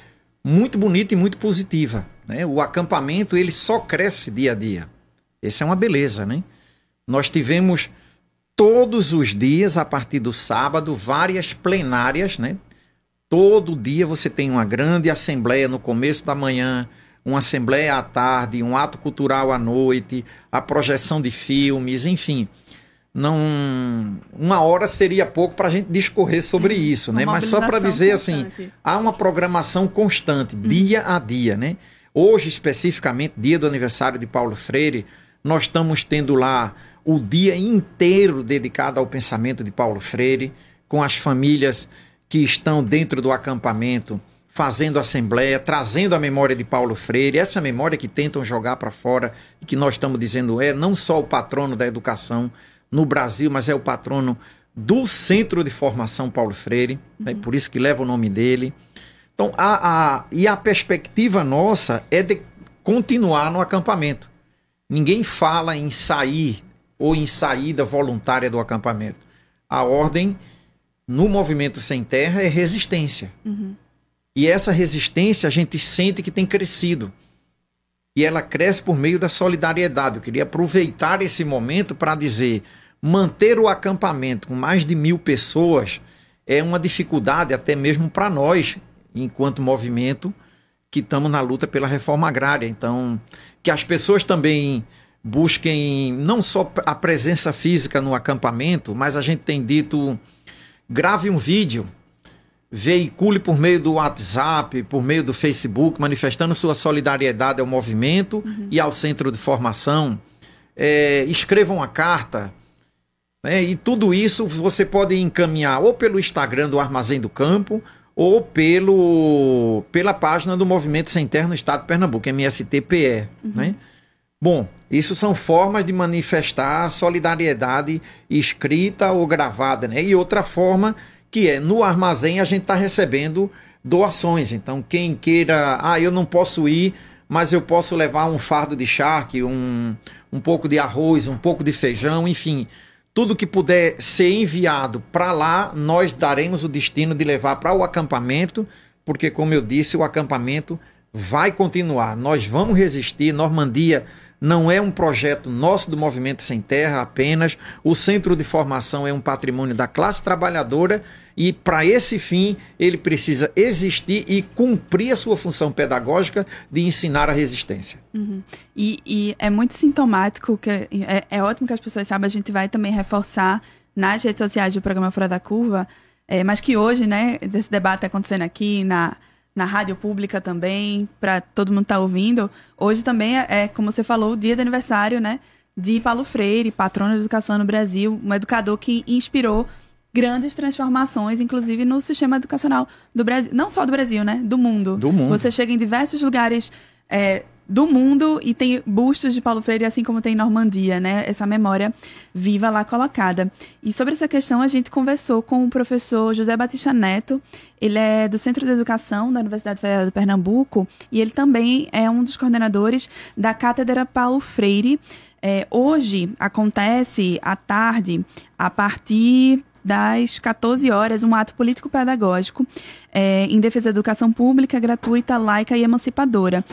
muito bonita e muito positiva. Né? O acampamento ele só cresce dia a dia. Essa é uma beleza, né? Nós tivemos todos os dias, a partir do sábado, várias plenárias, né? Todo dia você tem uma grande assembleia no começo da manhã, uma assembleia à tarde, um ato cultural à noite, a projeção de filmes, enfim. Não, uma hora seria pouco para a gente discorrer sobre uhum. isso, né? Mas só para dizer assim, constante. assim, há uma programação constante, uhum. dia a dia, né? Hoje especificamente, dia do aniversário de Paulo Freire, nós estamos tendo lá o dia inteiro dedicado ao pensamento de Paulo Freire, com as famílias que estão dentro do acampamento fazendo assembleia, trazendo a memória de Paulo Freire, essa memória que tentam jogar para fora e que nós estamos dizendo é não só o patrono da educação no Brasil, mas é o patrono do Centro de Formação Paulo Freire, né? uhum. por isso que leva o nome dele. Então, a, a, e a perspectiva nossa é de continuar no acampamento. Ninguém fala em sair ou em saída voluntária do acampamento. A ordem no movimento sem terra é resistência. Uhum. E essa resistência a gente sente que tem crescido. E ela cresce por meio da solidariedade. Eu queria aproveitar esse momento para dizer: manter o acampamento com mais de mil pessoas é uma dificuldade até mesmo para nós, enquanto movimento, que estamos na luta pela reforma agrária. Então, que as pessoas também busquem não só a presença física no acampamento, mas a gente tem dito: grave um vídeo veicule por meio do WhatsApp, por meio do Facebook, manifestando sua solidariedade ao movimento uhum. e ao centro de formação. É, escreva uma carta. Né? E tudo isso você pode encaminhar ou pelo Instagram do Armazém do Campo ou pelo, pela página do Movimento Sem Terra no Estado de Pernambuco, MSTPE. Uhum. Né? Bom, isso são formas de manifestar solidariedade escrita ou gravada. Né? E outra forma que é no armazém a gente está recebendo doações. Então, quem queira, ah, eu não posso ir, mas eu posso levar um fardo de charque, um, um pouco de arroz, um pouco de feijão, enfim. Tudo que puder ser enviado para lá, nós daremos o destino de levar para o acampamento, porque, como eu disse, o acampamento vai continuar. Nós vamos resistir. Normandia não é um projeto nosso do Movimento Sem Terra apenas. O centro de formação é um patrimônio da classe trabalhadora e, para esse fim, ele precisa existir e cumprir a sua função pedagógica de ensinar a resistência. Uhum. E, e, é muito sintomático, que é, é, ótimo que as pessoas saibam, a gente vai também reforçar nas redes sociais do programa Fora da Curva, é, mas que hoje, né, desse debate acontecendo aqui na na rádio pública também, para todo mundo estar tá ouvindo. Hoje também é, é, como você falou, o dia de aniversário, né? De Paulo Freire, patrono da educação no Brasil, um educador que inspirou grandes transformações, inclusive no sistema educacional do Brasil, não só do Brasil, né? Do mundo. Do mundo. Você chega em diversos lugares é, do mundo e tem bustos de Paulo Freire, assim como tem Normandia, né? Essa memória viva lá colocada. E sobre essa questão, a gente conversou com o professor José Batista Neto. Ele é do Centro de Educação da Universidade Federal de Pernambuco e ele também é um dos coordenadores da Cátedra Paulo Freire. É, hoje acontece à tarde, a partir das 14 horas, um ato político-pedagógico é, em defesa da educação pública, gratuita, laica e emancipadora.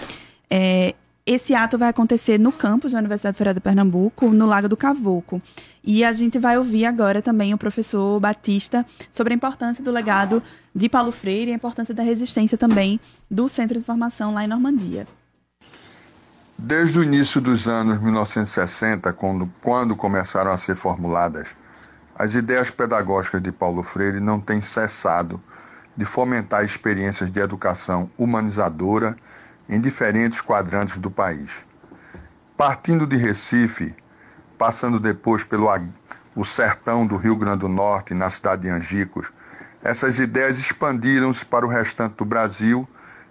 É, esse ato vai acontecer no campus da Universidade Federal de Pernambuco, no Lago do Cavoco. E a gente vai ouvir agora também o professor Batista sobre a importância do legado de Paulo Freire e a importância da resistência também do Centro de Formação lá em Normandia. Desde o início dos anos 1960, quando, quando começaram a ser formuladas, as ideias pedagógicas de Paulo Freire não têm cessado de fomentar experiências de educação humanizadora em diferentes quadrantes do país. Partindo de Recife, passando depois pelo o sertão do Rio Grande do Norte, na cidade de Angicos, essas ideias expandiram-se para o restante do Brasil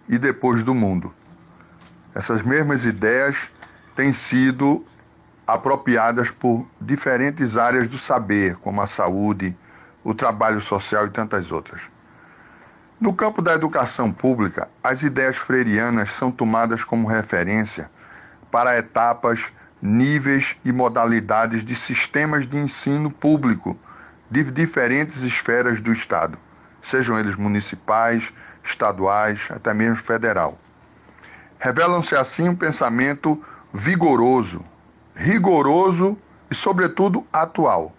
e depois do mundo. Essas mesmas ideias têm sido apropriadas por diferentes áreas do saber, como a saúde, o trabalho social e tantas outras. No campo da educação pública, as ideias freirianas são tomadas como referência para etapas, níveis e modalidades de sistemas de ensino público de diferentes esferas do Estado, sejam eles municipais, estaduais, até mesmo federal. Revelam-se assim um pensamento vigoroso, rigoroso e, sobretudo, atual.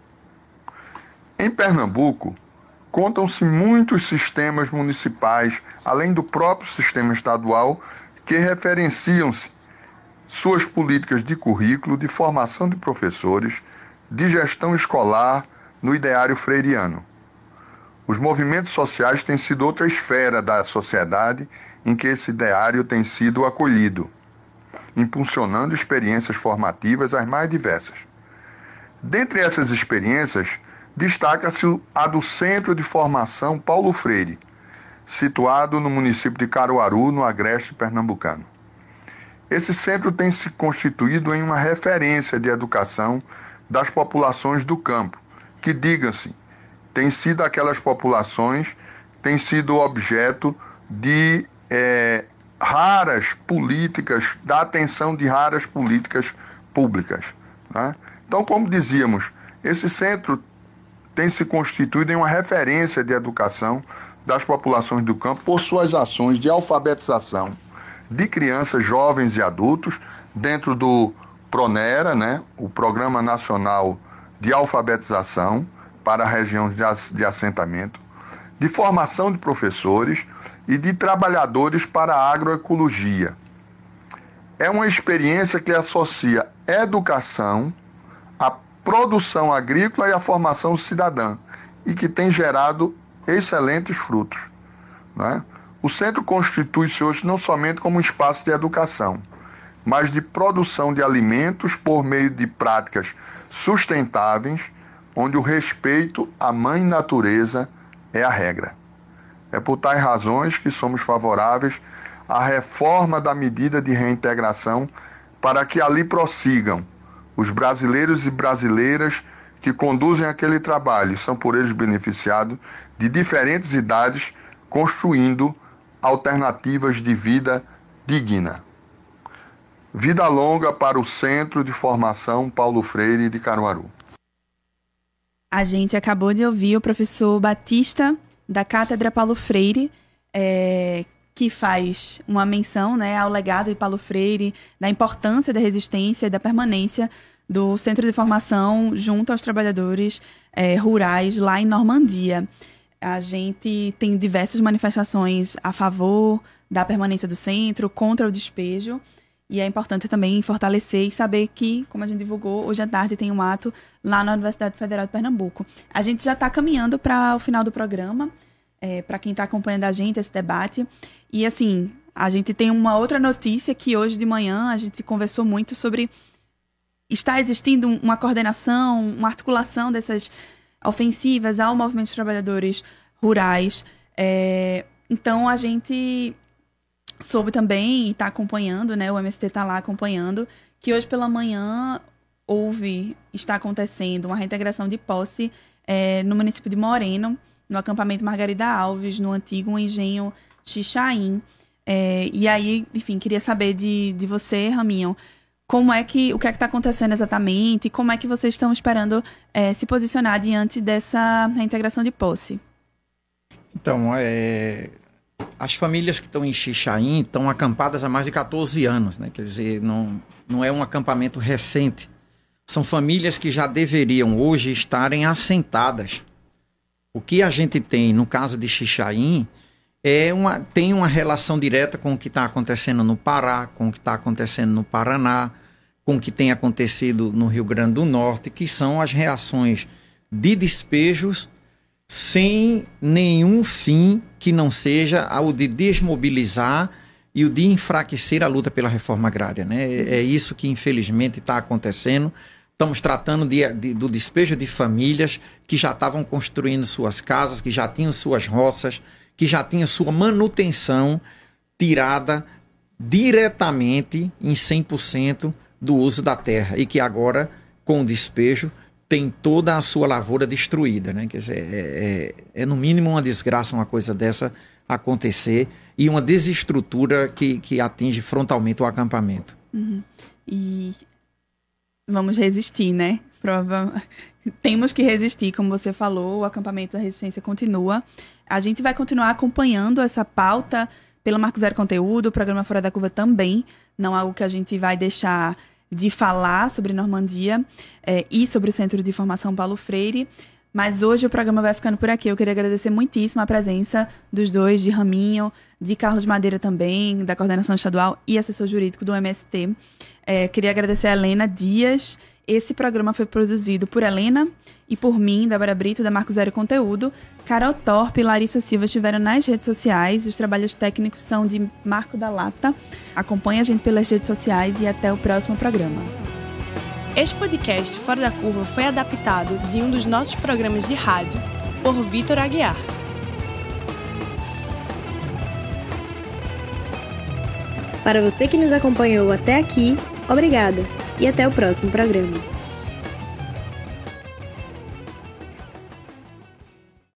Em Pernambuco, contam-se muitos sistemas municipais, além do próprio sistema estadual, que referenciam-se suas políticas de currículo, de formação de professores, de gestão escolar no ideário freiriano. Os movimentos sociais têm sido outra esfera da sociedade em que esse ideário tem sido acolhido, impulsionando experiências formativas as mais diversas. Dentre essas experiências, destaca-se a do Centro de Formação Paulo Freire, situado no município de Caruaru, no agreste pernambucano. Esse centro tem se constituído em uma referência de educação das populações do campo, que, diga-se, têm sido aquelas populações, têm sido objeto de é, raras políticas, da atenção de raras políticas públicas. Né? Então, como dizíamos, esse centro tem se constituído em uma referência de educação das populações do campo por suas ações de alfabetização de crianças, jovens e adultos dentro do PRONERA, né, o Programa Nacional de Alfabetização para região de assentamento, de formação de professores e de trabalhadores para a agroecologia. É uma experiência que associa educação produção agrícola e a formação cidadã, e que tem gerado excelentes frutos. Né? O centro constitui-se hoje não somente como um espaço de educação, mas de produção de alimentos por meio de práticas sustentáveis, onde o respeito à mãe natureza é a regra. É por tais razões que somos favoráveis à reforma da medida de reintegração para que ali prossigam os brasileiros e brasileiras que conduzem aquele trabalho são por eles beneficiados de diferentes idades, construindo alternativas de vida digna. Vida longa para o Centro de Formação Paulo Freire de Caruaru. A gente acabou de ouvir o professor Batista, da Cátedra Paulo Freire, é, que faz uma menção né, ao legado de Paulo Freire, da importância da resistência e da permanência do Centro de Formação junto aos trabalhadores é, rurais lá em Normandia. A gente tem diversas manifestações a favor da permanência do centro, contra o despejo. E é importante também fortalecer e saber que, como a gente divulgou, hoje à tarde tem um ato lá na Universidade Federal de Pernambuco. A gente já está caminhando para o final do programa, é, para quem está acompanhando a gente, esse debate. E, assim, a gente tem uma outra notícia que hoje de manhã a gente conversou muito sobre. Está existindo uma coordenação, uma articulação dessas ofensivas ao movimento de trabalhadores rurais. É, então, a gente soube também e está acompanhando, né? O MST está lá acompanhando, que hoje pela manhã houve, está acontecendo uma reintegração de posse é, no município de Moreno, no acampamento Margarida Alves, no antigo engenho Xixaim. É, e aí, enfim, queria saber de, de você, Raminho, como é que o que é que está acontecendo exatamente? Como é que vocês estão esperando é, se posicionar diante dessa reintegração de posse? Então, é, as famílias que estão em Xixaim estão acampadas há mais de 14 anos, né? Quer dizer, não, não é um acampamento recente. São famílias que já deveriam hoje estarem assentadas. O que a gente tem no caso de Xixaim é uma, tem uma relação direta com o que está acontecendo no Pará, com o que está acontecendo no Paraná, com o que tem acontecido no Rio Grande do Norte, que são as reações de despejos sem nenhum fim que não seja o de desmobilizar e o de enfraquecer a luta pela reforma agrária. Né? É, é isso que, infelizmente, está acontecendo. Estamos tratando de, de, do despejo de famílias que já estavam construindo suas casas, que já tinham suas roças, que já tinham sua manutenção tirada diretamente em 100% do uso da terra e que agora, com o despejo, tem toda a sua lavoura destruída, né? Quer dizer, é, é, é, no mínimo uma desgraça uma coisa dessa acontecer e uma desestrutura que, que atinge frontalmente o acampamento. Uhum. E vamos resistir, né? Prova... Temos que resistir, como você falou, o acampamento da resistência continua. A gente vai continuar acompanhando essa pauta pelo Marco Zero Conteúdo, o programa Fora da Curva também. Não é algo que a gente vai deixar de falar sobre Normandia é, e sobre o Centro de Formação Paulo Freire. Mas hoje o programa vai ficando por aqui. Eu queria agradecer muitíssimo a presença dos dois, de Raminho, de Carlos Madeira também, da coordenação estadual e assessor jurídico do MST. É, queria agradecer a Helena Dias esse programa foi produzido por Helena e por mim, Débora Brito, da Marco Zero Conteúdo. Carol Torpe e Larissa Silva estiveram nas redes sociais. Os trabalhos técnicos são de Marco da Lata. Acompanhe a gente pelas redes sociais e até o próximo programa. Este podcast Fora da Curva foi adaptado de um dos nossos programas de rádio por Vitor Aguiar. Para você que nos acompanhou até aqui, obrigada e até o próximo programa.